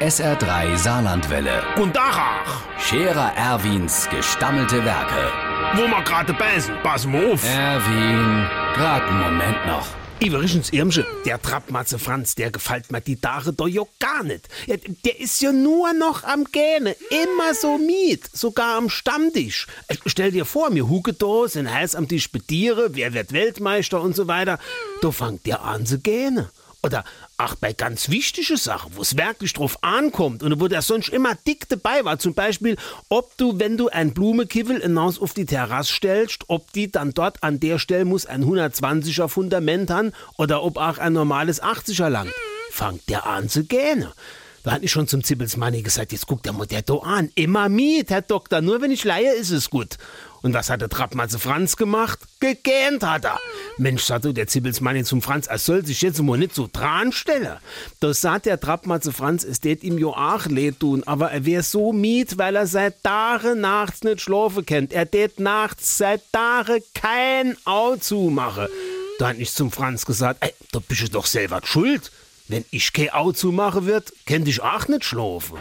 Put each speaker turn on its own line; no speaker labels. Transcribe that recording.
SR3 Saarlandwelle.
Und Dachach,
Scherer Erwins gestammelte Werke.
wo wir gerade beißen, pass mal auf.
Erwin, grad einen Moment noch.
Iverichens Irmsche, der Trappmatze Franz, der gefällt mir die Tage doch ja gar nicht. Der ist ja nur noch am Gähne, immer so miet, sogar am Stammtisch. Äh, Stell dir vor, mir hucke da, sind heiß am Tisch bediere, wer wird Weltmeister und so weiter. Da fangt der an zu gähne. Oder ach, bei ganz wichtigen Sachen, wo es wirklich drauf ankommt und wo der sonst immer dick dabei war, zum Beispiel, ob du, wenn du ein Blumekiffel hinaus auf die Terrasse stellst, ob die dann dort an der Stelle muss ein 120er Fundament haben oder ob auch ein normales 80er langt. Fangt der an zu gähne. Da hat ich schon zum Zippelsmanni gesagt, jetzt guckt der do an. Immer miet, Herr Doktor, nur wenn ich leihe, ist es gut. Und was hat der Trappmatze Franz gemacht? Gegähnt hat er. Mensch, sagte der Zippelsmanni zum Franz, er soll sich jetzt mal nicht so dran stellen. Da sagt der Trappmatze Franz, es tät ihm jo auch leid tun, aber er wär so miet, weil er seit Tagen nachts nicht schlafen kennt. Er tät nachts seit Tagen kein Au zumache. Da hat ich zum Franz gesagt, ey, da bist du doch selber schuld. Wenn ich kein Au zumache wird, kennt ich auch nicht schlafen.